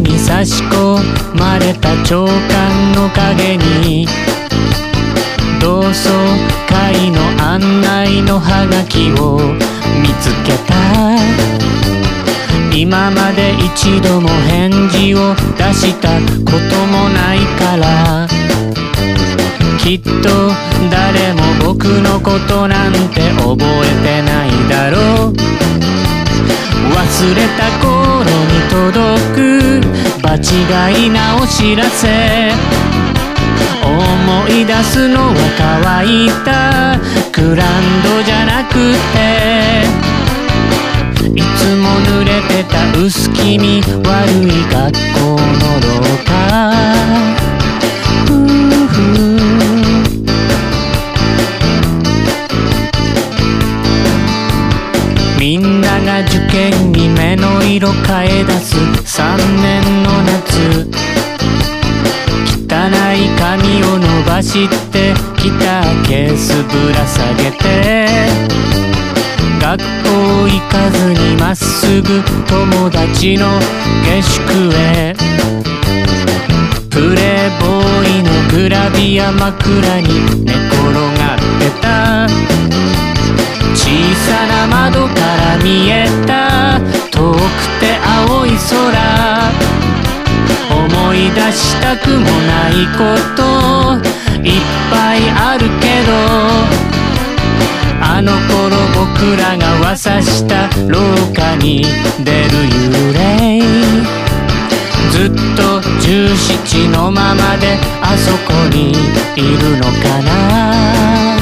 に差し込まれた長官の影に同窓会の案内のハガキを見つけた。今まで一度も返事を出したこともないからきっと誰も僕のことなんて覚えてないだろう。れた頃に届く場違いなお知らせ。思い出すのは乾いた。グランドじゃなくて。いつも濡れてた薄気味悪い学校色変え出す。3年の夏。汚い髪を伸ばしてギターケースぶら下げて。学校行かずにまっすぐ友達の下宿へ。プレイボーイのグラビア枕に寝転がってた。空思い出したくもないこといっぱいあるけどあの頃僕らが噂した廊下に出る幽霊。ずっと17のままであそこにいるのかな。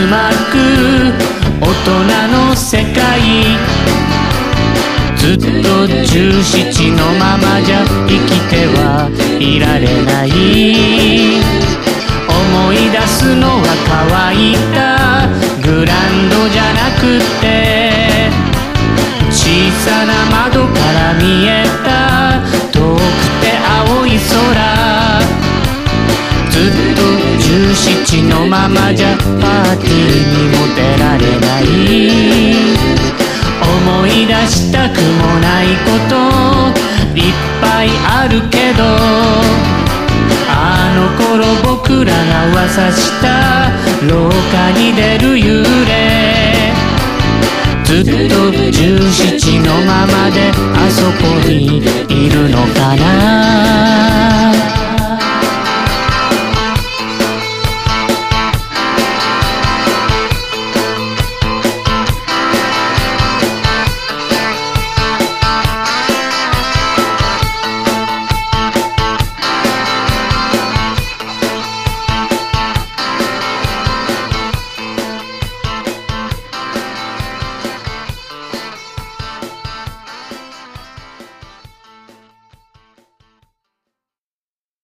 渦巻く大人の世界ずっと17のままじゃ生きてはいられない。思い出すのは乾いた。グランドじゃなくて小さな窓から見えた。遠くて青い空。ずっと17のままじゃパーティーにも出られない。思い出したくもないこといっぱいあるけどあの頃僕らが噂した廊下に出る幽霊。ずっと17のままであそこにいるのかな。